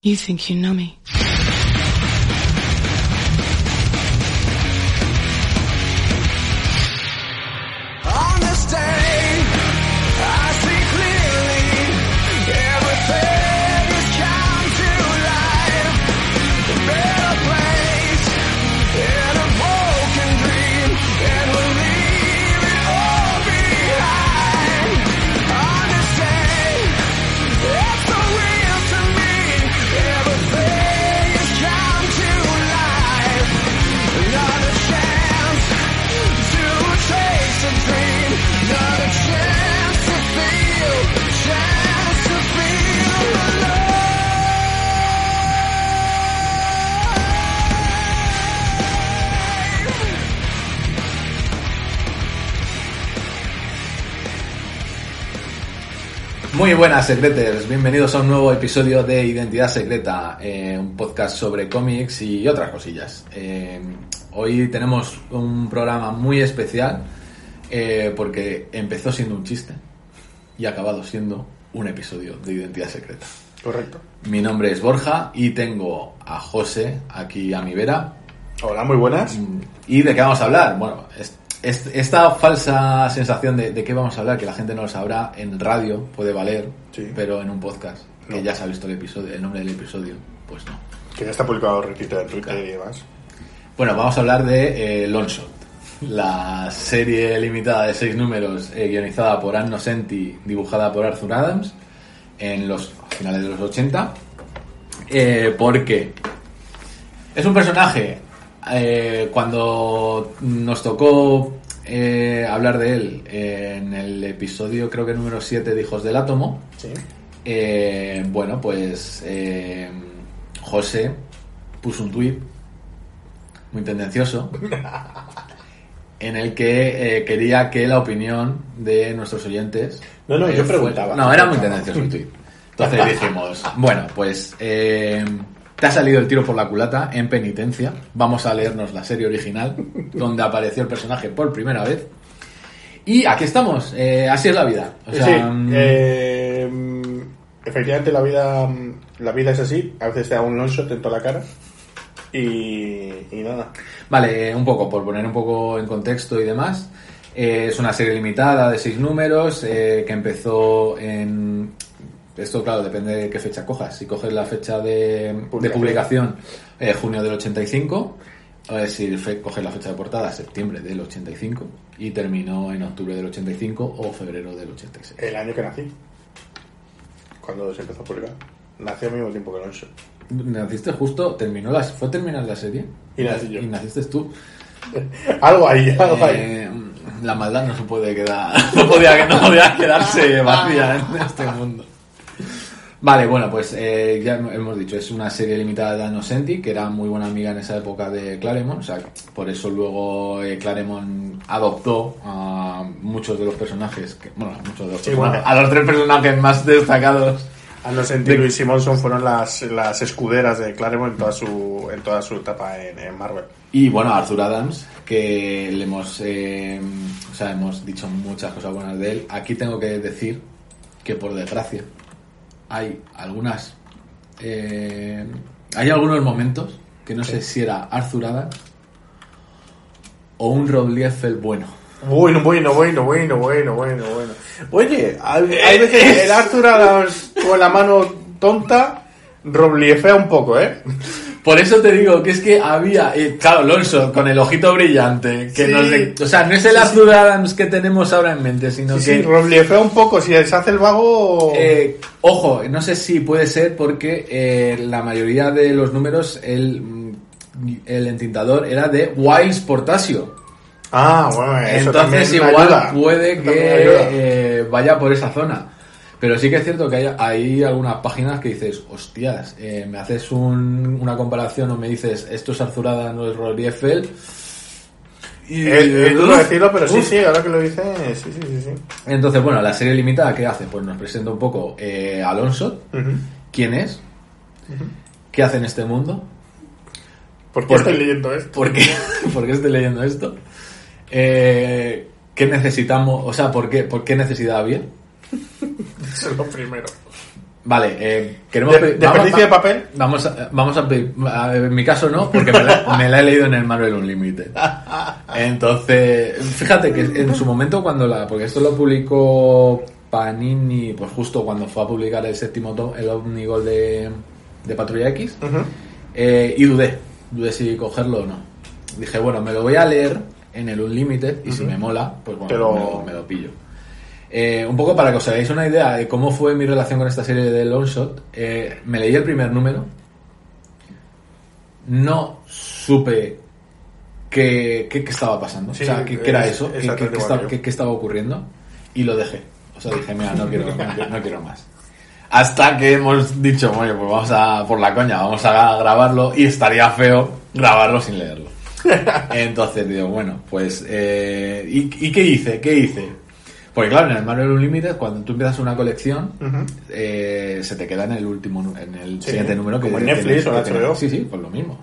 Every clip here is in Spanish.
You think you know me. Muy buenas, secreters. Bienvenidos a un nuevo episodio de Identidad Secreta, eh, un podcast sobre cómics y otras cosillas. Eh, hoy tenemos un programa muy especial eh, porque empezó siendo un chiste y ha acabado siendo un episodio de Identidad Secreta. Correcto. Mi nombre es Borja y tengo a José aquí a mi vera. Hola, muy buenas. ¿Y de qué vamos a hablar? Bueno, es- es- esta falsa sensación de, de qué vamos a hablar, que la gente no lo sabrá, en radio puede valer, Sí. pero en un podcast, que ya se ha visto el episodio, el nombre del episodio, pues no. Que ya está publicado repito en Twitter y demás. Bueno, vamos a hablar de eh, Longshot, la serie limitada de seis números eh, guionizada por Anno Senti, dibujada por Arthur Adams en los finales de los 80. Eh, porque es un personaje, eh, cuando nos tocó eh, hablar de él en el episodio, creo que número 7 de Hijos del Átomo, Sí. eh, bueno, pues eh, José puso un tuit muy tendencioso en el que eh, quería que la opinión de nuestros oyentes... No, no, eh, yo fue- preguntaba. No, era muy tendencioso el tuit. Entonces dijimos, bueno, pues eh, te ha salido el tiro por la culata en penitencia. Vamos a leernos la serie original, donde apareció el personaje por primera vez. Y aquí estamos, eh, así es la vida. O sea, sí, mm, eh, efectivamente la vida la vida es así. A veces te da un long shot en toda la cara. Y, y nada. Vale, eh, un poco, por poner un poco en contexto y demás. eh, es una serie limitada de seis números eh, que empezó en... Esto, claro, depende de qué fecha cojas. Si coges la fecha de, de Publicación. eh, junio del 85, eh, si coges la fecha de portada, septiembre del 85, y terminó en octubre del 85 o febrero del 86. El año que nací. Cuando se empezó a publicar. Nací al mismo tiempo que long shot. Naciste justo, terminó la, ¿fue terminar la serie? Y nací yo. Y naciste tú. Algo ahí, algo ahí. Eh, la maldad no se puede quedar, no podía, no podía quedarse vacía en este mundo. Vale, bueno, pues eh, ya hemos dicho, es una serie limitada de Anno Senti, que era muy buena amiga en esa época de Claremont, o sea, por eso luego eh, Claremont adoptó a muchos de los personajes, que, bueno, a muchos de los Sí, personajes, bueno. a los tres personajes más destacados. Anno Senti y Louis Simonson fueron las, las escuderas de Claremont en toda su, en toda su etapa en, en Marvel. Y bueno, Arthur Adams, que le hemos, eh, o sea, hemos dicho muchas cosas buenas de él. Aquí tengo que decir que por desgracia hay algunas, eh, hay algunos momentos que no sé si era Arthur Adams o un Rob Liefeld bueno. Bueno, bueno, bueno, bueno, bueno, bueno, bueno. Oye, hay, hay veces el Arthur Adams con la mano tonta robliefea un poco, ¿eh? Por eso te digo que es que había, eh, claro, Alonso con el ojito brillante, que Sí. nos de- o sea, no es el Arthur Adams que tenemos ahora en mente, sino Sí, que sí, robliefea un poco. Si se hace el vago... Eh, ojo, no sé si puede ser porque eh, la mayoría de los números el, mm, el entintador era de Wiles Portasio. ah, bueno, eso Entonces igual ayuda. puede que eh, vaya por esa zona. Pero sí que es cierto que hay, hay algunas páginas que dices, hostias, eh, me haces un- una comparación o me dices, esto es Arzurada, no es Rory Eiffel. Y, Es, duro decirlo, pero sí, Uf. sí, ahora que lo dices, sí, sí, sí. sí. Entonces, bueno, la serie limitada, ¿qué hace? Pues nos presenta un poco eh, Alonso, quién es, qué hace en este mundo, ¿Por qué ¿Por estoy qué? leyendo esto? ¿Por qué, ¿Por qué estoy leyendo esto? Eh, ¿Qué necesitamos? O sea, ¿por qué, ¿por qué necesidad había? Eso es lo primero. Vale, eh, queremos... ¿De- pedir- desperdicio de papel? Vamos a, vamos a pedir- a- En mi caso no, porque me la, me la he leído en el Marvel Unlimited. Entonces, fíjate que en su momento cuando la... Porque esto lo publicó Panini, pues justo cuando fue a publicar el séptimo tomo, el Omnigol de, de Patrulla X. Eh, y dudé, dudé si cogerlo o no. Dije, bueno, me lo voy a leer en el Unlimited y si me mola, pues bueno, lo, me lo pillo. Eh, un poco para que os hagáis una idea de cómo fue mi relación con esta serie de Long Shot, eh, me leí el primer número, no supe qué, qué- qué estaba pasando, Sí, o sea, qué, qué era es- eso, qué, estaba, estaba ocurriendo y lo dejé. O sea, dije, mira, no quiero, no quiero, no quiero más. Hasta que hemos dicho, bueno, pues vamos a, por la coña, vamos a grabarlo y estaría feo grabarlo sin leerlo. Entonces digo, bueno, pues, eh, ¿y, y qué hice? ¿Qué hice? Porque claro, en el Marvel Unlimited, cuando tú empiezas una colección, eh, se te queda en el último, en el Sí, siguiente número que como en Netflix o HBO. Sí, sí, pues lo mismo.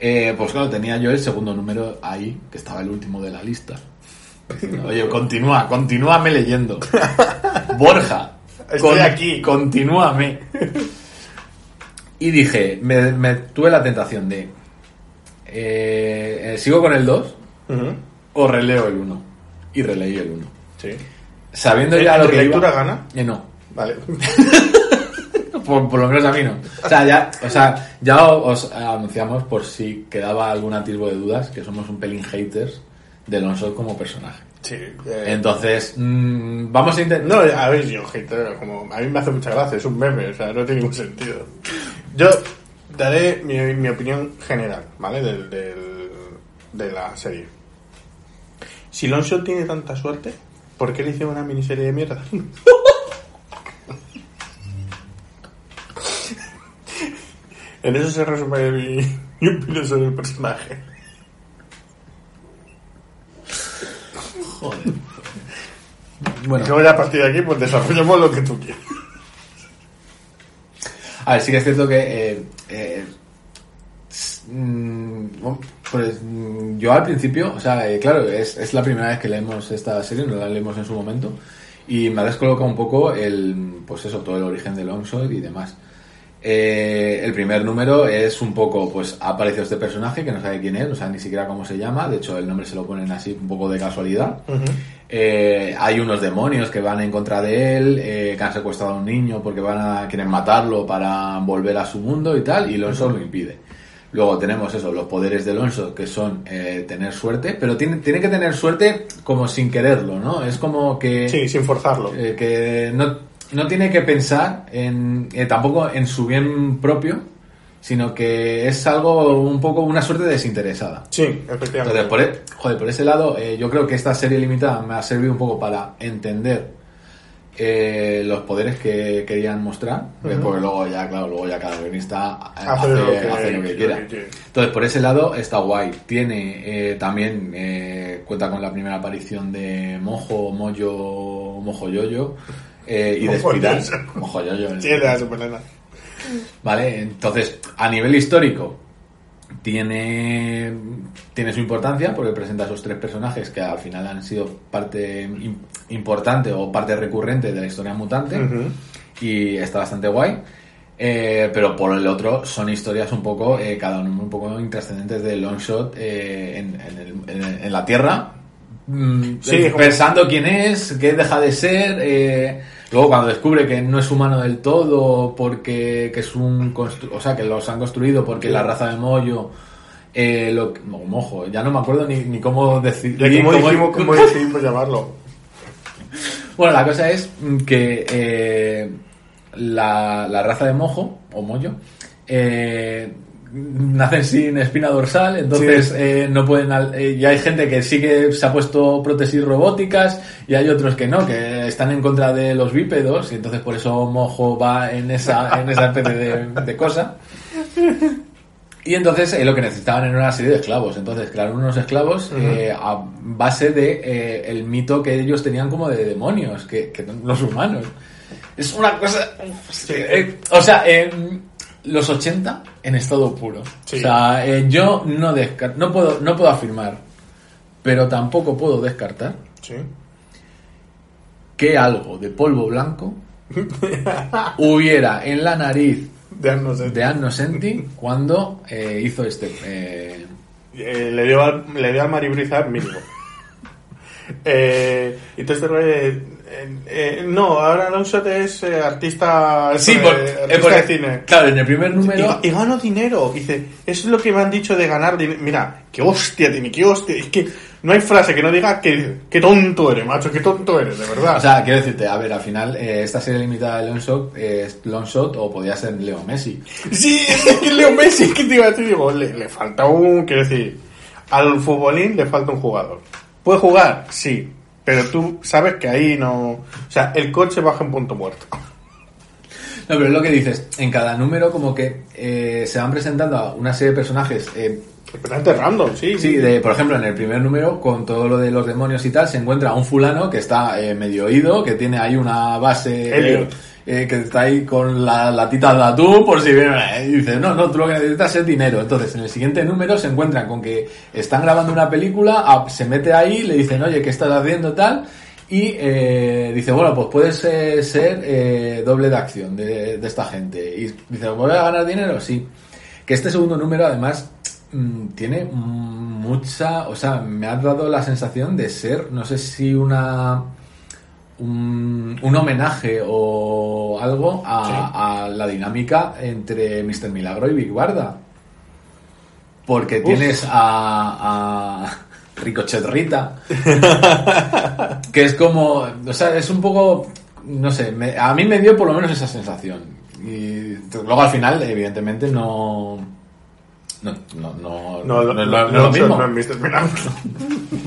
Eh, pues claro, tenía yo el segundo número ahí, que estaba el último de la lista. Diciendo, Oye, continúa, continúame leyendo. Borja, Estoy aquí. Continúame. Y dije, me, me tuve la tentación de, eh, eh, ¿sigo con el 2 Ujú. o releo el 1? Y releí el 1. Sí. Sabiendo ¿En ya lo que lectura iba- gana? Eh, no, Vale. por, por lo menos a mí no. O sea, ya, o sea, ya os anunciamos por si quedaba algún atisbo de dudas que somos un pelín haters de Lonso como personaje. Sí. eh, Entonces, mm, vamos a intentar... No, a ver, yo, hater, como, a mí me hace mucha gracia, es un meme, o sea, no tiene ningún sentido. Yo daré mi, mi opinión general, ¿vale? Del, del- de la serie. Si Longshot tiene tanta suerte, ¿por qué le hicieron una miniserie de mierda? en eso se resume mi, mi opinión sobre el personaje. Joder. Bueno, Yo ya a partir de aquí, pues desarrollemos lo que tú quieras. A ver, sí que es cierto que eh, eh, pues mm, yo al principio, o sea, eh, claro, es, es la primera vez que leemos esta serie, no la leemos en su momento, y me ha descolocado un poco el, pues eso, todo el origen de Longshot y demás. Eh, el primer número es un poco, pues ha aparecido este personaje que no sabe quién es, no sabe ni siquiera cómo se llama, de hecho el nombre se lo ponen así un poco de casualidad. Eh, hay unos demonios que van en contra de él, eh, que han secuestrado a un niño porque van a quieren matarlo para volver a su mundo y tal, y Lonso lo impide. Luego tenemos eso, los poderes de Lonso, que son eh, tener suerte, pero tiene, tiene que tener suerte como sin quererlo, ¿no? Es como que, Sí, sin forzarlo. eh, que no, no tiene que pensar en, eh, tampoco en su bien propio, sino que es algo un poco una suerte desinteresada. Sí, efectivamente. Entonces, por, e- joder, por ese lado, eh, yo creo que esta serie limitada me ha servido un poco para entender eh, los poderes que querían mostrar, eh, porque luego ya, claro, luego ya cada guionista hace, lo que- hace lo que lo quiera. que. Entonces, por ese lado está guay. Tiene eh, también, eh, cuenta con la primera aparición de Mojo, Moyo, Mojo Yoyo eh, y de Mojo Espiral. Yoyo. Mojo Yoyo. Sí, de la. Vale, entonces, a nivel histórico, tiene, tiene su importancia porque presenta a esos tres personajes que al final han sido parte im- importante o parte recurrente de la historia mutante y está bastante guay. Eh, pero por el otro son historias un poco, eh, cada uno un poco intrascendentes de Longshot eh, en, en, el- en- en la Tierra. Mm, Sí, eh, como- pensando quién es, qué deja de ser. Luego cuando descubre que no es humano del todo, porque que es un o sea que los han construido porque la raza de Moyo eh, lo, no, mojo, ya no me acuerdo ni, ni cómo decir. Cómo- dijimos, como decidimos llamarlo. bueno, la cosa es que eh, la, la raza de mojo, o mollo, eh, nacen sin espina dorsal, entonces Sí. eh, no pueden. eh, y hay gente que sí que se ha puesto prótesis robóticas y hay otros que no, que están en contra de los bípedos y entonces por eso Mojo va en esa, en esa especie de, de cosa. Y entonces eh, lo que necesitaban era una serie de esclavos. Entonces crearon unos esclavos eh, a base de eh, el mito que ellos tenían como de demonios, que, que los humanos. Es una cosa... o sea, los 80 en estado puro. Sí. O sea, eh, yo no, no, puedo, no puedo afirmar, pero tampoco puedo descartar Sí. que algo de polvo blanco hubiera en la nariz De no sé. de Anno Senti cuando eh, hizo este... eh, le dio al, le dio al mínimo. eh, eh, eh, no, ahora Longshot es eh, artista, Sí, eh, por- artista porque- de cine. Claro, en el primer número... Y, y gano dinero. Dice, eso es lo que me han dicho de ganar dinero. Mira, qué hostia tiene, qué hostia. Es que no hay frase que no diga que qué tonto eres, macho, qué tonto eres, de verdad. O sea, quiero decirte, a ver, al final, esta serie limitada de Longshot es Longshot o podía ser Leo Messi. Sí, es que Leo Messi, que te iba a decir? Digo, le, le falta un, quiero decir, al futbolín le falta un jugador. ¿Puede jugar? Sí, pero tú sabes que ahí no... O sea, el coche baja en punto muerto. No, pero es lo que dices, en cada número como que eh, se van presentando a una serie de personajes... eh, Bastante random, sí. Sí, de, por ejemplo, en el primer número, con todo lo de los demonios y tal, se encuentra un fulano que está eh, medio oído, que tiene ahí una base... Elliot. Eh, que está ahí con la latita de atún por si viene eh, y dice no no tú lo que necesitas es dinero entonces en el siguiente número se encuentran con que están grabando una película se mete ahí le dicen oye qué estás haciendo tal y eh, dice bueno pues puedes eh, ser doble de acción de, de esta gente y dice voy a ganar dinero sí. Que este segundo número además mm, tiene mucha o sea me ha dado la sensación de ser no sé si una un, un homenaje o algo a, a la dinámica entre Mr. Milagro y Big Barda. Porque tienes a, a Ricochet Rita, que es como, o sea, es un poco, no sé, me- a mí me dio por lo menos esa sensación. Y luego al final, evidentemente, no... No, no, no, No, no, no, es no, lo- no es lo mismo. no es Mr. Milagro.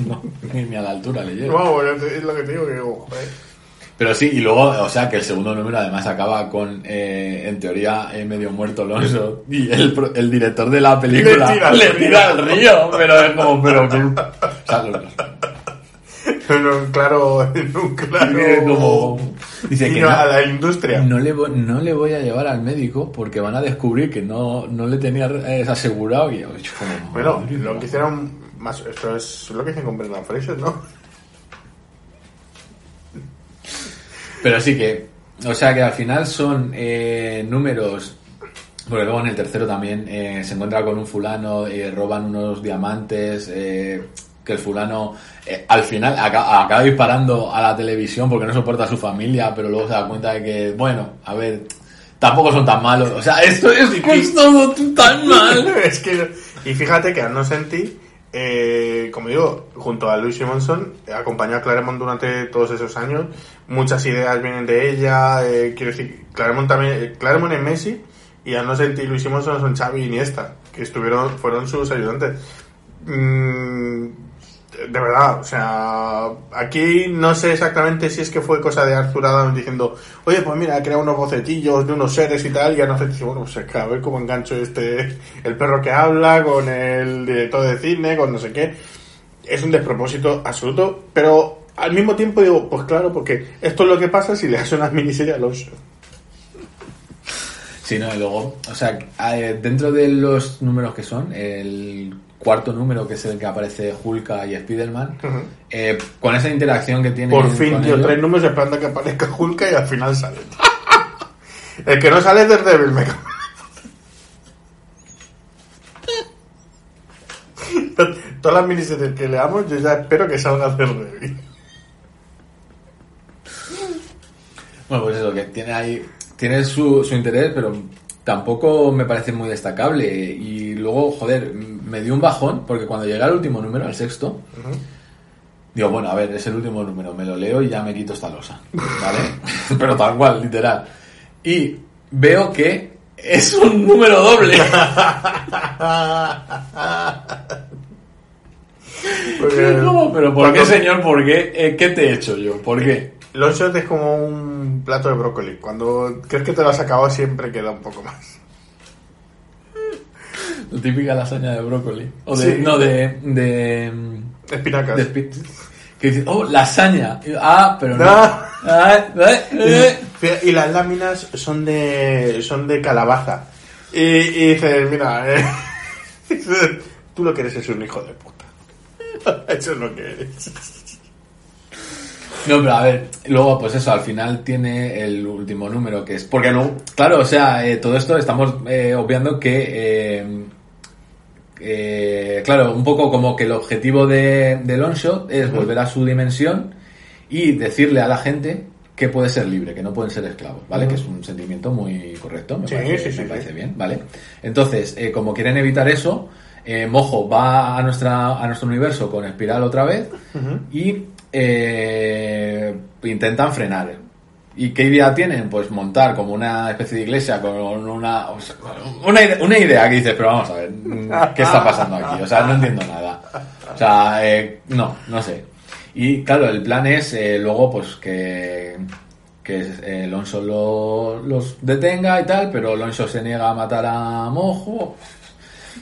No, ni ni a la altura le llega. No, bueno, es lo que te digo, que digo, joder. Pero sí, y luego, o sea, que el segundo número además acaba con, eh, en teoría, eh, medio muerto Alonso y el, el director de la película Le tira al le río. tira al río, pero es como, pero o sea, En un claro, en un claro... como... Dice que no, a la industria. no le, no le voy a llevar al médico porque van a descubrir que no, no le tenía eh, asegurado y como, Bueno, lo que hicieron más, esto es lo que hicieron con Brendan Fraser, ¿no? Pero sí que, o sea que al final son eh, números, porque luego en el tercero también eh, se encuentra con un fulano, eh, roban unos diamantes, eh, que el fulano eh, al final aca- acaba disparando a la televisión porque no soporta a su familia, pero luego se da cuenta de que, bueno, a ver, tampoco son tan malos. O sea, esto es, es todo tan mal. es que, y fíjate que no sentí, eh, como digo, junto a Louis Simonson, eh, acompañó a Claremont durante todos esos años. Muchas ideas vienen de ella. eh, quiero decir, Claremont también, eh, Claremont es Messi y a no sentir Luis Simonson son Xavi y Iniesta, que estuvieron, fueron sus ayudantes. Mm, de verdad, o sea, aquí no sé exactamente si es que fue cosa de Arthur Adams diciendo, oye, pues mira, he creado unos bocetillos de unos seres y tal, y ya no sé, dice, bueno, pues es que a ver cómo engancho este, el perro que habla con el director de cine, con no sé qué. Es un despropósito absoluto, pero al mismo tiempo digo, pues claro, porque esto es lo que pasa si le haces una miniserie a Alonso. Sí, no, y luego, o sea, dentro de los números que son, el cuarto número, que es el que aparece Hulka y Spider-Man, eh, con esa interacción que tiene. Por fin, tío, ellos, tres números esperando que aparezca Hulk y al final sale. El que no sale es Daredevil, me. Todas las miniseries que leamos, yo ya espero que salga Daredevil. Bueno, pues eso, que tiene ahí. Tiene su, su interés, pero tampoco me parece muy destacable. Y luego, joder, me dio un bajón, porque cuando llega el último número, el sexto, digo, bueno, a ver, es el último número, me lo leo y ya me quito esta losa. ¿Vale? pero tal cual, literal. Y veo que es un número doble. Porque- ¿Cómo? Pero ¿por qué, señor? ¿Por qué? Eh, ¿Qué te he hecho yo? ¿Por qué? Long shot es como un plato de brócoli. Cuando crees que te lo has acabado siempre queda un poco más. La típica lasaña de brócoli. O de, Sí. no, de, de, Espinacas. de que dice, oh, lasaña. Ah, pero no. Y las láminas son de son de calabaza. Y, y dices, mira, eh, dices, tú lo que eres es un hijo de puta. Eso es lo que eres. No, pero a ver, luego pues eso, al final tiene el último número que es... Porque luego, claro, o sea, eh, todo esto estamos eh, obviando que... eh, eh, claro, un poco como que el objetivo de, de Longshot es volver a su dimensión y decirle a la gente que puede ser libre, que no pueden ser esclavos, ¿vale? Que es un sentimiento muy correcto, me Sí, parece, sí, sí, me parece bien, ¿vale? Entonces, eh, como quieren evitar eso, eh, Mojo va a, nuestra, a nuestro universo con Espiral otra vez y eh, intentan frenar. ¿Y qué idea tienen? Pues montar como una especie de iglesia con una, o sea, una, ide- una idea que dices, pero vamos a ver, mm, ¿qué está pasando aquí? O sea, no entiendo nada. O sea, eh, no, no sé. Y claro, el plan es eh, luego pues que, que Alonso lo- los detenga y tal, pero Alonso se niega a matar a Mojo.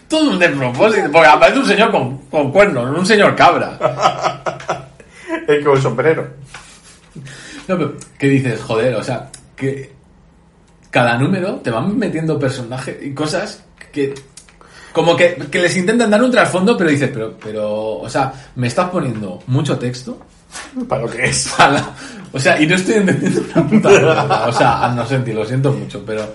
Todo un despropósito, porque aparece un señor con, con cuernos, un señor cabra. El sombrero. No, pero, ¿qué dices? Joder, o sea, que cada número te van metiendo personajes y cosas que como que, que les intentan dar un trasfondo, pero dices, pero, pero, o sea, me estás poniendo mucho texto. Para lo que es. para- o sea, y no estoy entendiendo una puta. O sea, no sentí, lo siento mucho, pero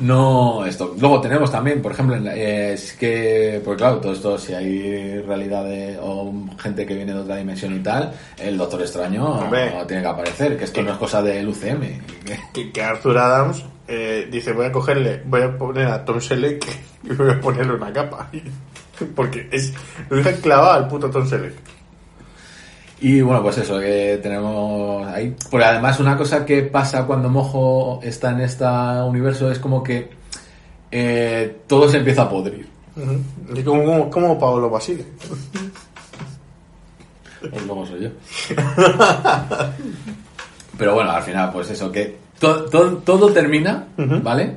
no esto. Luego tenemos también, por ejemplo, eh, es que, pues claro, todo esto, si hay realidad de, o gente que viene de otra dimensión y tal, el Doctor Extraño Hombre. no tiene que aparecer, que esto no es cosa del UCM. que- Arthur Adams eh, dice, voy a cogerle, voy a poner a Tom Selleck y voy a ponerle una capa. Porque es, lo dejan clavado al puto Tom Selleck. Y bueno, pues eso, que tenemos ahí. Porque además una cosa que pasa cuando Mojo está en este universo es como que eh, todo se empieza a podrir. Ujú. Y como, como, como Paolo Basile. Pues luego soy yo. Pero bueno, al final, pues eso, que to- to- todo termina, ¿vale?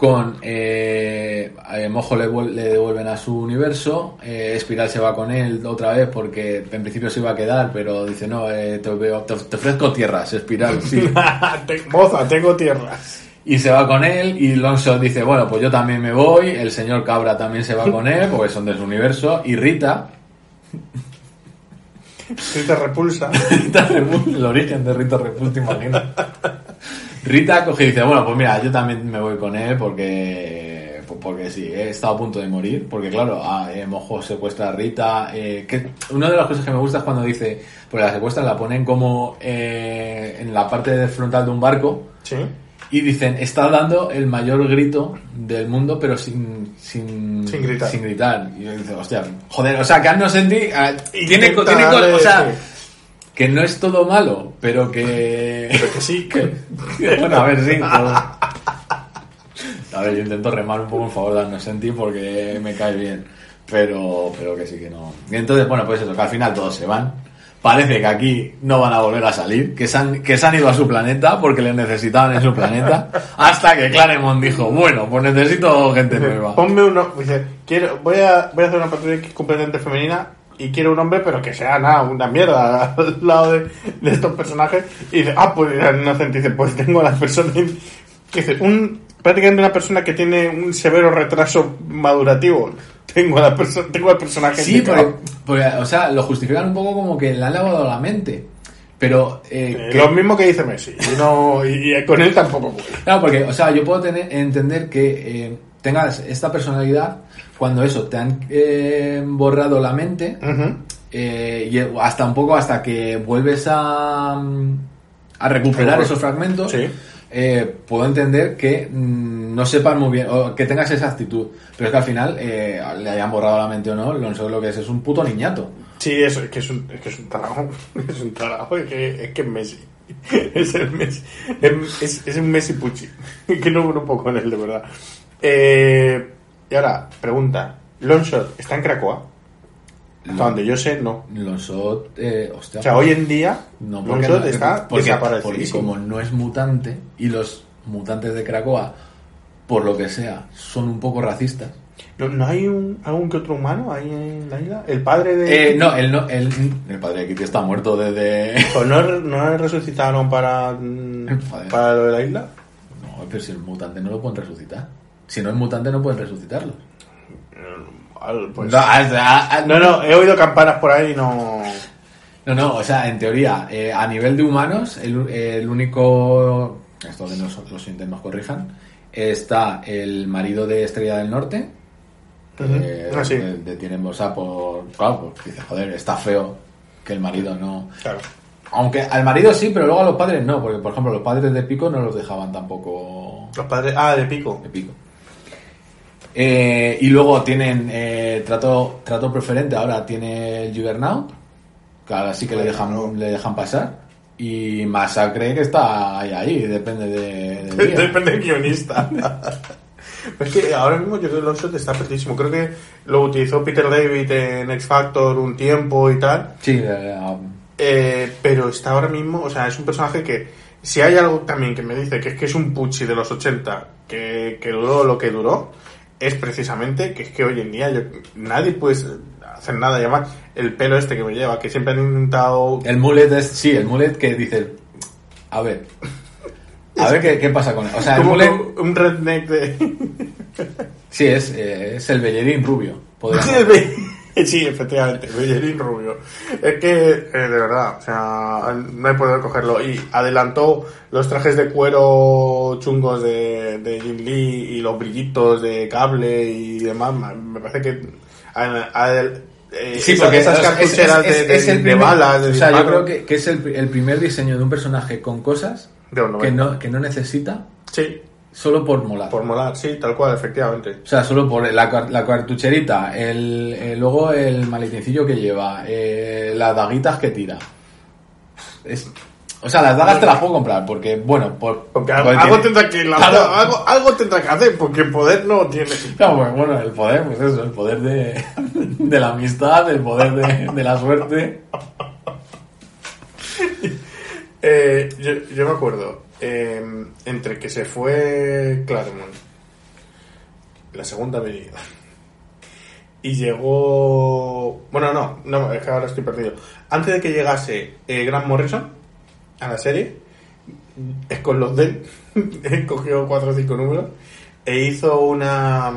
Con eh, Mojo le, le devuelven a su universo, eh, Espiral se va con él otra vez porque en principio se iba a quedar, pero dice, no, eh, te, veo- te- te ofrezco tierras, Espiral, sí. Moza, tengo tierras. Y se va con él y Longshot dice, bueno, pues yo también me voy, el señor Cabra también se va con él, porque son de su universo, y Rita, Rita repulsa. Rita el origen de Rita Repul, te imaginas. Rita coge y dice, bueno, pues mira, yo también me voy con él porque pues porque sí, he estado a punto de morir, porque claro, a, eh, Mojo secuestra a Rita, eh, que una de las cosas que me gusta es cuando dice, pues la secuestran, la ponen como eh, en la parte frontal de un barco, Sí. y dicen, está dando el mayor grito del mundo, pero sin, sin, Sin gritar. sin gritar. Y yo dice, hostia, joder, o sea, que no sentí, ah, tiene, tiene o sea. Que no es todo malo, pero que... Pero que sí. que- bueno, a ver, sí. pero- A ver, yo intento remar un poco en favor de Arnosenti porque me cae bien, pero, pero que sí que no. Y entonces, bueno, pues eso, que al final todos se van. Parece que aquí no van a volver a salir, que se han, que se han ido a su planeta porque les necesitaban en su planeta, hasta que Claremont dijo, bueno, pues necesito gente nueva. Ponme uno. Dice, quiero, voy a, voy a hacer una patrulla completamente femenina y quiero un hombre, pero que sea nada, una mierda al lado de, de estos personajes. Y dice, ah, pues Inocente dice, pues tengo a la persona. Que dice, un, prácticamente una persona que tiene un severo retraso madurativo. Tengo a la persona, tengo al personaje. Sí, porque, o sea, lo justifican un poco como que le han lavado la mente. Pero, eh, Eh, que- Lo mismo que dice Messi. Y, no, y, y con él tampoco puede. Claro, porque, o sea, yo puedo tener, entender que eh, tengas esta personalidad cuando eso, te han eh, borrado la mente eh, y hasta un poco hasta que vuelves a, a recuperar Recuper- esos fragmentos, Sí. eh, puedo entender que mm, no sepan muy bien, o que tengas esa actitud, pero es que al final, eh, le hayan borrado la mente o no, lo sé lo que es, es un puto niñato. Sí, eso, es que es un, es que es un tarao. Es un tarao, es que es, que es Messi. es el Messi. Es, es- es un Messi Pucci. que no no puedo con él, de verdad. Eh, y ahora, pregunta. Longshot, ¿está en Cracoa? Hasta donde yo sé, no. Lonsot, eh, hostia, O sea, hoy en día, no, Longshot está porque, desaparecido. porque como no es mutante y los mutantes de Krakoa, por lo que sea, son un poco racistas. ¿No, no hay un, algún que otro humano ahí en la isla? ¿El padre de.? Eh, no, el, no el, el padre de Kitty está muerto desde... Pues no, no resucitaron para, para lo de la isla? No, pero si el mutante no lo pueden resucitar. Si no es mutante no pueden resucitarlo. Al- Pues, No, no, no, he oído campanas por ahí y no. No, no, o sea, en teoría, eh, a nivel de humanos, el, el único. Esto que nos, los oyentes nos corrijan. Está el marido de Estrella del Norte. que Ah, sí. que detienen, sea, por. Claro, pues dice, joder, está feo que el marido no. Claro. Aunque al marido sí, pero luego a los padres no, porque por ejemplo, los padres de Pico no los dejaban tampoco Los padres. Ah, de pico. de pico. Eh, y luego tienen eh, trato, trato preferente, ahora tiene el Juggernaut, que ahora sí que le dejan, le dejan pasar. Y Masacre que está ahí, ahí depende de, del día. Depende del guionista. es que ahora mismo yo creo que Longshot está perdidísimo. Creo que lo utilizó Peter David en X Factor un tiempo y tal. Sí, Eh, pero está ahora mismo, o sea, es un personaje que, si hay algo también que me dice que es que es un puchi de los 80, que, que duró lo que duró, es precisamente que es que hoy en día yo- nadie puede hacer nada. Y además, el pelo este que me lleva, que siempre han intentado. el mullet es, sí, el mullet que dice, a ver, a ver qué, qué pasa con él. O sea, el mullet, un redneck de. sí, es, eh, es el bellerín rubio. podríamos- Sí, efectivamente, Bellerín Rubio. Es que, eh, de verdad, o sea, no he podido cogerlo. Y adelantó los trajes de cuero chungos de, de Jim Lee y los brillitos de cable y demás. Me parece que. a- a- eh, Sí, porque esas cartucheras de, de- de primer- balas, de o sea, yo creo que, que es el, el primer diseño de un personaje con cosas que 90. no, que no necesita Sí, solo por molar. por molar, sí, tal cual, efectivamente. O sea, solo por la, la cartucherita, el, el- luego el maletincillo que lleva, eh, las daguitas que tira. Es, o sea, las dagas te las puedo comprar porque, bueno, por, Porque porque algo, tendrá que Claro. algo, algo tendrá que hacer, porque poder no tiene. No, pues, bueno, el poder, pues eso, el poder de, de la amistad, el poder de, de la suerte. Eh, yo, yo me acuerdo, eh, entre que se fue Claremont, la segunda avenida, y llegó... Bueno, no, no, es que ahora estoy perdido. Antes de que llegase eh, Grant Morrison a la serie, es con los de cogió cuatro o cinco números e hizo una...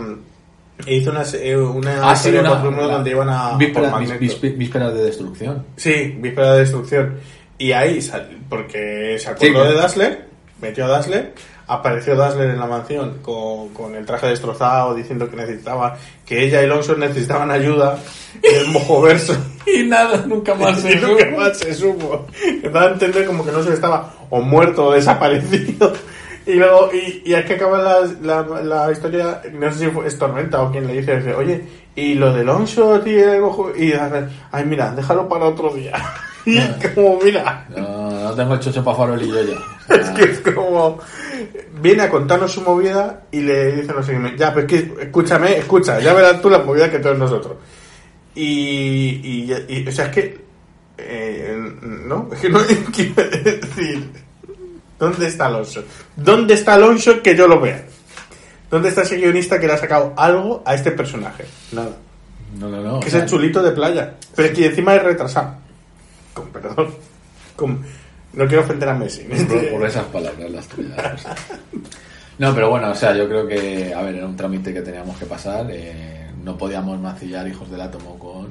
e hizo una, eh, una Ah, sí, serie de una- números donde iban a... víspera- por vis- Magneto. vis- vísperas de destrucción. Sí, víspera de destrucción. Y ahí, sal- porque se acordó Sí, de Dazzler, metió a Dazzler, apareció Dazzler en la mansión con, con el traje destrozado, diciendo que necesitaba, que ella y Longshot necesitaban ayuda en el mojoverso. Y nada, nunca más y nunca más se supo. Daba a entender como que no se estaba o muerto o desaparecido. Y luego, y, y es que acaba la, la, la historia, no sé si fue, es Tormenta o quien le dice, dice, oye, y lo de Longshot y el mojo, y ay mira, déjalo para otro día. Y es como, mira, No, no tengo el chocho para farolillo ya. es que es como, viene a contarnos su movida y le dice no sé qué, ya, pues que, escúchame, escucha, ya verás tú la movida que todos nosotros. Y, y, y, o sea, es que, eh, no, es que no quiero decir, ¿dónde está Alonso? ¿Dónde está Alonso que yo lo vea? ¿Dónde está ese guionista que le ha sacado algo a este personaje? Nada. No, no, no. Que es el chulito de playa. Pero es que encima es retrasado. Con perdón. Con- no quiero ofender a Messi. por, por esas palabras las tuyas. No, pero bueno, o sea, yo creo que, a ver, era un trámite que teníamos que pasar. eh, no podíamos mancillar hijos del átomo con,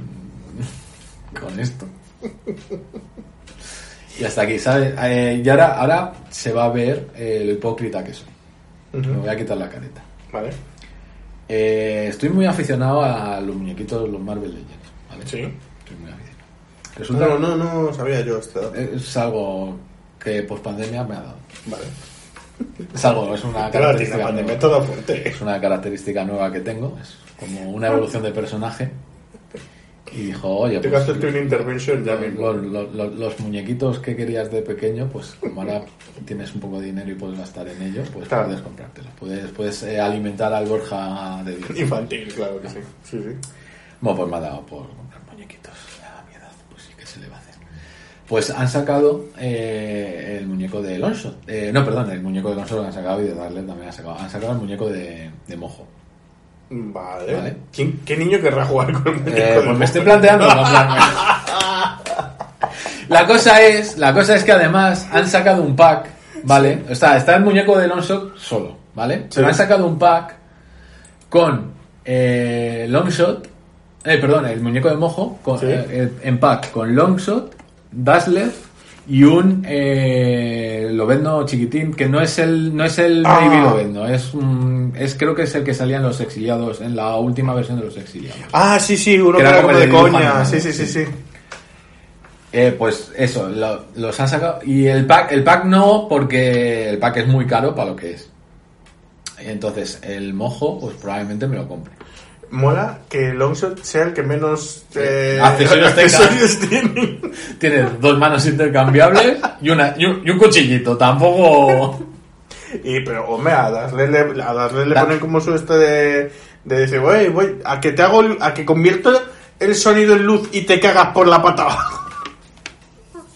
con esto. Y hasta aquí, ¿sabes? Eh, y ahora, ahora se va a ver eh, lo hipócrita que soy. Me voy a quitar la careta. Vale. Eh, estoy muy aficionado a los muñequitos, los Marvel Legends. ¿vale? Sí. Estoy muy aficionado. Resulta No, no, no sabía yo esto. es algo que post pandemia me ha dado. Vale. Es algo, es una característica, la pandemia nueva, todo fuerte. es una característica nueva que tengo, es como una evolución de personaje. y dijo, oye, que pues, hacerte una intervention ya mismo. los, los- los- muñequitos que querías de pequeño, pues como ahora tienes un poco de dinero y puedes gastar en ello, pues Claro. puedes comprártelos. Puedes, puedes eh, alimentar al Borja de Dios. Infantil, claro que sí. Sí, sí. Bueno, pues me ha dado por comprar muñequitos a mi edad, pues sí que se le va a hacer. Pues han sacado eh, el muñeco de Longshot. Eh, no, perdón, el muñeco de Longshot lo han sacado y de Darle también han sacado. Han sacado el muñeco de, de Mojo. Vale. Vale. ¿Quién- ¿Qué niño querrá jugar con el muñeco Eh, de pues me estoy planteando. La cosa es, la cosa es que además han sacado un pack, ¿vale? O sea, está el muñeco de Longshot solo, ¿vale? Pero han sacado un pack con eh, Longshot, eh, perdón, el muñeco de mojo, con, Sí. eh, eh, en pack con Longshot, Dazzler y un eh, Lobezno chiquitín, que no es el, no es el Ah. Baby Lobezno, es un, es creo que es el que salía en los exiliados, en la última versión de los exiliados. Ah, sí, sí, uno Que que era como de coña. Sí, sí, sí, sí. sí. Eh, pues eso, lo- los han sacado. Y el pack, el pack no, porque el pack es muy caro para lo que es. Entonces, el mojo, pues probablemente me lo compre. Mola que Longshot sea el que menos eh, Accesorios accesorios tiene. Tiene dos manos intercambiables y, una, y, un, y un cuchillito. Tampoco. Y, pero, hombre, a Dazzler le, a Dazzler le ponen como su este de, de decir, güey, voy, a que te hago, a que convierto el sonido en luz y te cagas por la pata abajo.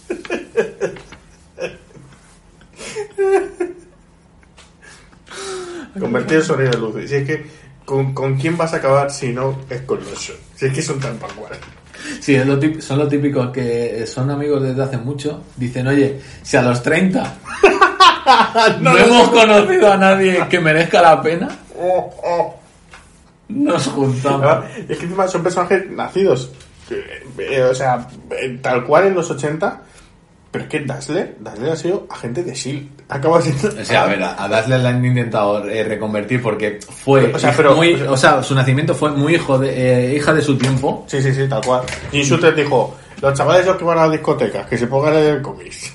Convertir el sonido en luz. Si es que, ¿con, con quién vas a acabar si no es con los Si es que son tan cual. Sí, es lo tip- son los típicos que son amigos desde hace mucho. Dicen, oye, si a los 30 no hemos conocido a nadie que merezca la pena, Oh, oh. nos juntamos. Y es que son personajes nacidos, eh, eh, o sea, eh, tal cual en los 80, pero es que Dazzler, Dazzler ha sido agente de S.H.I.E.L.D. Acaba siendo... O sea, a ver, a Dazzler la han intentado eh, reconvertir porque fue, O sea, pero- muy, o sea, su nacimiento fue muy hijo de, eh, hija de su tiempo. Sí, sí, sí, tal cual. Jim Shooter dijo, los chavales esos que van a las discotecas, que se pongan a leer cómics.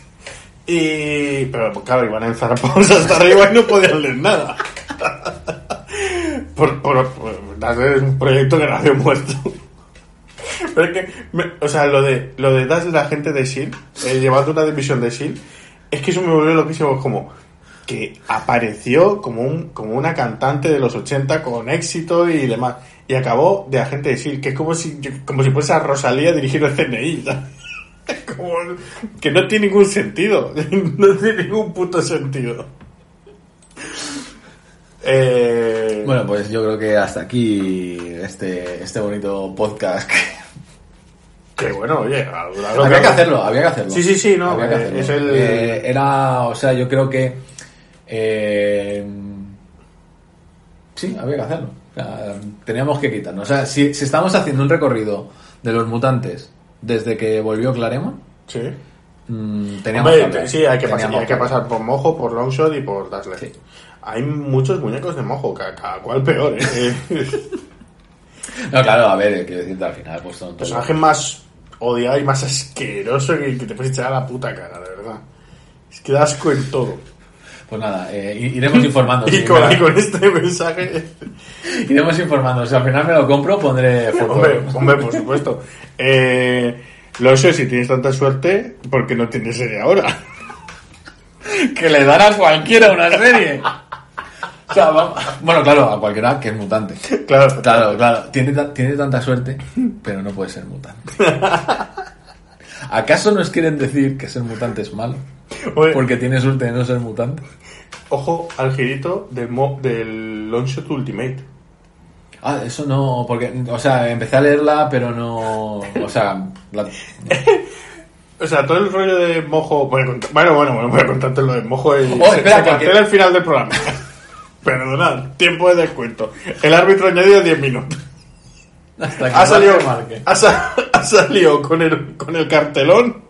Y... Pero pues, claro, iban a enzarpados hasta arriba y no podían leer nada. por, por, por- Dazzler es un proyecto que nació muerto. Pero es que, me- o sea, lo de, lo de Dazzler, la gente de S.H.I.E.L.D., eh, llevando una división de S.H.I.E.L.D., es que eso me volvió loquísimo, es como que apareció como, un, como una cantante de los 80 con éxito y demás. Y acabó de agente de S.H.I.E.L.D., que es como si, como si fuese a Rosalía dirigiendo el CNI. Como que no tiene ningún sentido. No tiene ningún puto sentido. Eh, Bueno, pues yo creo que hasta aquí este, este bonito podcast. Que bueno, oye, había que hacerlo, había que hacerlo. Sí, sí, sí, no, Había que eh, hacerlo. es el- Eh, era, o sea, yo creo que... eh, sí, había que hacerlo. O sea, teníamos que quitarnos. O sea, si, si estamos haciendo un recorrido de los mutantes desde que volvió Claremont, Sí. mm, teníamos Hombre, que hablar. sí, hay que, pasar, Teníamos hay que pasar por Mojo, por Longshot y por Dazzler. Sí. Hay muchos muñecos de Mojo, ca- cada, cual peor, ¿eh? No, claro, a ver, quiero decirte al final, pues son todos- personaje más odiado y más asqueroso que, que te puedes echar a la puta cara, de verdad. Es que da asco en todo. Pues nada, eh, iremos informando. Y con, y con este mensaje, Iremos informando. Si al final me lo compro, pondré foto. hombre, hombre, por supuesto. Eh, lo sé, si tienes tanta suerte, porque no tienes serie ahora. que le dan a cualquiera una serie. O sea, vamos- bueno, claro, a cualquiera que es mutante. Claro, Claro, claro. Tiene, tiene tanta suerte, pero no puede ser mutante. ¿Acaso nos quieren decir que ser mutante es malo? Oye, Porque tiene suerte de no ser mutante. Ojo al girito del, mo- del Longshot Ultimate. Ah, eso no, porque, o sea, empecé a leerla, pero no, o sea, la- O sea, todo el rollo de mojo. Bueno, bueno, bueno, voy a contarte lo de mojo y. Oh, espera, se porque- cancela el final del programa. Perdonad, tiempo de descuento. El árbitro añadido 10 minutos. hasta que Ha salido, Marque ha, sa- ha salido con el, con el cartelón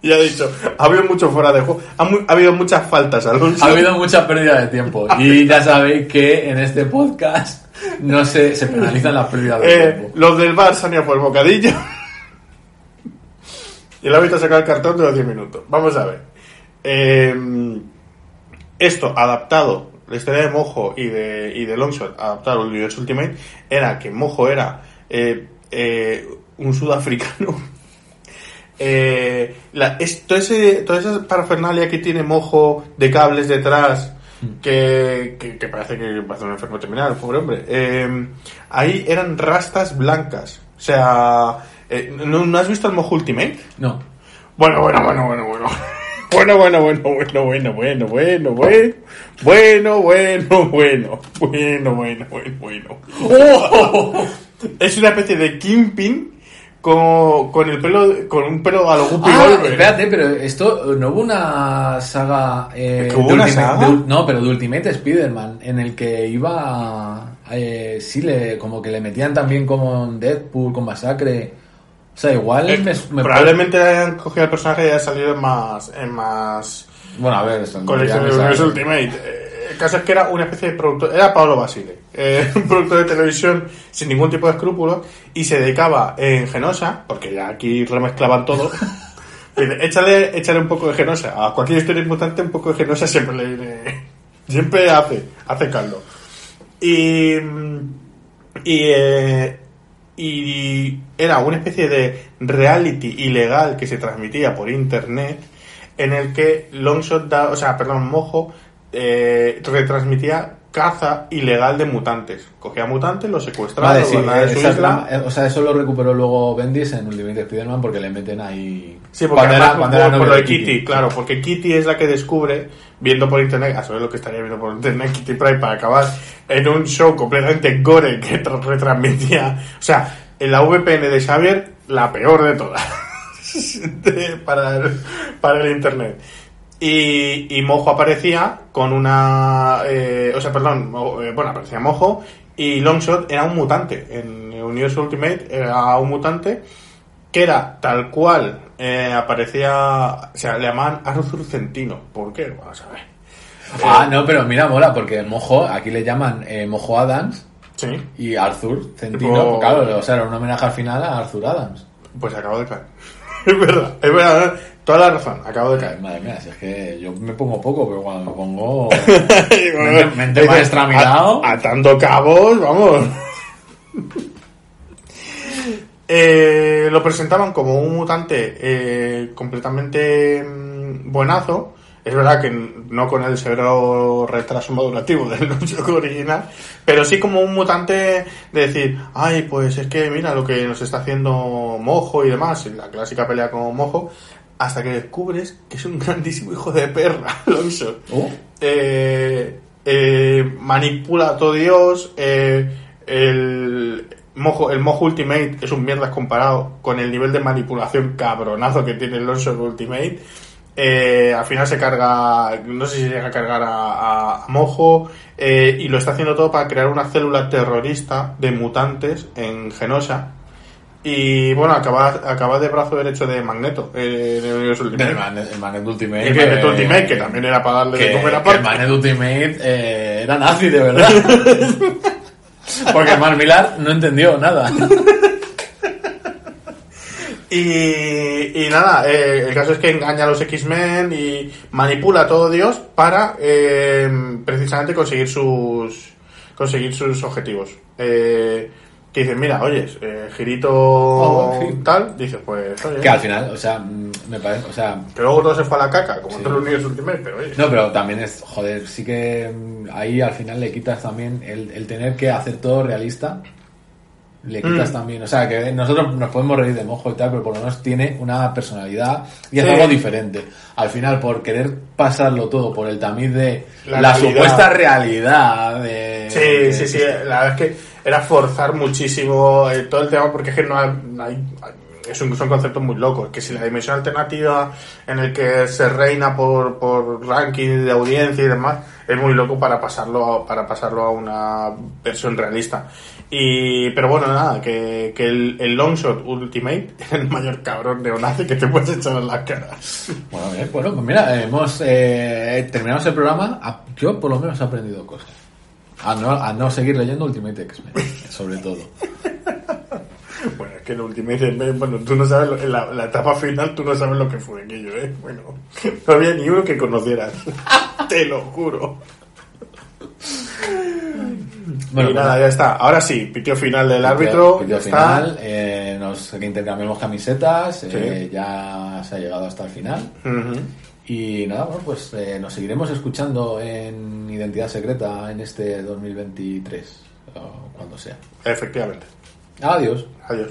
y ha dicho: ha habido mucho fuera de juego. Ha, habido muchas faltas, Alonso. Ha habido mucha pérdida de tiempo y ya sabéis que en este podcast no se, se penalizan las pérdidas de Eh, tiempo. los del bar se han ido por el bocadillo. y el árbitro ha sacado el cartón de los 10 minutos. Vamos a ver. Eh, esto adaptado, la historia de Mojo y de, y de Longshot adaptado al universo Ultimate, era que Mojo era eh, eh, un sudafricano. Eh, la, es, todo ese, toda esa parafernalia que tiene mojo de cables detrás, que, que, que parece que parece un enfermo terminal, pobre hombre. Eh, ahí eran rastas blancas. O sea, eh, ¿no, ¿no has visto el mojo Ultimate? No. Bueno, bueno, bueno, bueno, bueno. Bueno, bueno, bueno, bueno, bueno, bueno, bueno, bueno, bueno, bueno, bueno, bueno, bueno, bueno, bueno. ¡Oh! Es una especie de Kingpin con, con el pelo, con un pelo a lo Guppy Ah, Goldberg. espérate, pero esto no hubo una saga. Eh, ¿Que hubo de una Ultimate- saga? de- no, pero de Ultimate Spider-Man, en el que iba. Eh, sí, le, como que le metían también como en Deadpool, con Masacre. O sea, igual Eh, me, me- Probablemente hayan cogido el personaje y haya salido en más, en más Bueno, a ver, me de sale. Universe Ultimate. Eh, El caso es que era una especie de productor, era Paolo Basile, eh, un productor de televisión sin ningún tipo de escrúpulos y se dedicaba en Genosa, porque ya aquí remezclaban todo. dice, échale, échale un poco de Genosa. A cualquier historia mutante, un poco de Genosa siempre le viene- siempre hace, hace caldo. Y, y, eh, y era una especie de reality ilegal que se transmitía por internet en el que Longshot, da, o sea, perdón, Mojo eh, retransmitía caza ilegal de mutantes. Cogía mutantes, los secuestraba, Vale, los sí, en su isla. la- o sea, eso lo recuperó luego Bendis en Ultimate Spider-Man porque le meten ahí. Sí, porque además era- por, era por novio lo de Kitty, claro, porque Kitty es la que descubre, viendo por internet, a saber lo que estaría viendo por internet, Kitty Pryde para acabar en un show completamente gore que tra- retransmitía, o sea, en la VPN de Xavier, la peor de todas de- para, el, para el internet. Y, y Mojo aparecía con una, eh, o sea, perdón, eh, bueno, aparecía Mojo y Longshot era un mutante. En el Universe Ultimate era un mutante que era tal cual eh, aparecía, o sea, le llamaban Arthur Centino. ¿Por qué? Vamos a ver. Ah, no, pero mira, mola, porque Mojo, aquí le llaman eh, Mojo Adams Sí, y Arthur Centino. Tipo- Claro, o sea, era un homenaje al final a Arthur Adams. pues acabo de caer. Es verdad, es verdad, toda la razón, acabo de caer. Madre mía, si es que yo me pongo poco, pero cuando me pongo. mente, mente maestra a mi lado. Atando cabos, vamos. Eh, lo presentaban como un mutante eh, completamente mm, buenazo. Es verdad que no con el severo retraso madurativo del juego original, pero sí como un mutante de decir, ay, pues es que mira lo que nos está haciendo Mojo y demás, en la clásica pelea con Mojo, hasta que descubres que es un grandísimo hijo de perra, Alonso Oh, eh, eh, manipula a todo Dios. eh, el, mojo, el Mojo Ultimate es un mierdas comparado con el nivel de manipulación cabronazo que tiene el Lonsor Ultimate. Eh, al final se carga, no sé si llega a cargar a, a Mojo, eh, y lo está haciendo todo para crear una célula terrorista de mutantes en Genosha. Y bueno, acaba, acaba de brazo derecho de Magneto eh, en el universo Ultimate. el Manet Ultimate. El Magneto Ultimate, que también era para darle de que, comer que aparte. el Manet Ultimate eh, era nazi, de verdad. Porque el Millar no entendió nada. Y, y nada, eh, el caso es que engaña a los X-Men y manipula a todo Dios para eh, precisamente conseguir sus conseguir sus objetivos. Eh, que dicen, mira, oye, eh, girito Oh, sí. tal, dices, pues, oye, Que al final, o sea, mm, me parece, o sea, que luego todo se fue a la caca, como en todo el universo Ultimate, pero oye. No, pero también es, joder, sí que mm, ahí al final le quitas también el, el tener que hacer todo realista. Le quitas Mm. también, o sea, que nosotros nos podemos reír de mojo y tal, pero por lo menos tiene una personalidad y es Sí. algo diferente. Al final, por querer pasarlo todo por el tamiz de La supuesta realidad de. Sí, sí, sí. La verdad es que era forzar muchísimo eh, todo el tema porque es que no hay, hay- es un- son conceptos muy locos. Que si la dimensión alternativa en el que se reina por, por ranking de audiencia y demás es muy loco para pasarlo a, para pasarlo a una versión realista. Y, pero bueno, nada, que, que el, el Longshot Ultimate es el mayor cabrón neonazi que te puedes echar en la cara. Bueno, bueno, pues mira, hemos eh, terminamos el programa. a- Yo por lo menos he aprendido cosas. A no, a no seguir leyendo Ultimate X-Men, sobre todo. Bueno, es que el Ultimate, eh, bueno, tú no sabes, lo- en la, la etapa final tú no sabes lo que fue aquello, ¿eh? Bueno, no había ni uno que conocieras. Te lo juro. Bueno, y pues nada, ya está. Ahora sí, pitio final del árbitro. Vídeo ya está. final, eh, nos que intercambiamos camisetas, eh, ya se ha llegado hasta el final. Y nada, bueno, pues eh, nos seguiremos escuchando en Identidad Secreta en este 2023, o cuando sea. Efectivamente. Adiós. Adiós.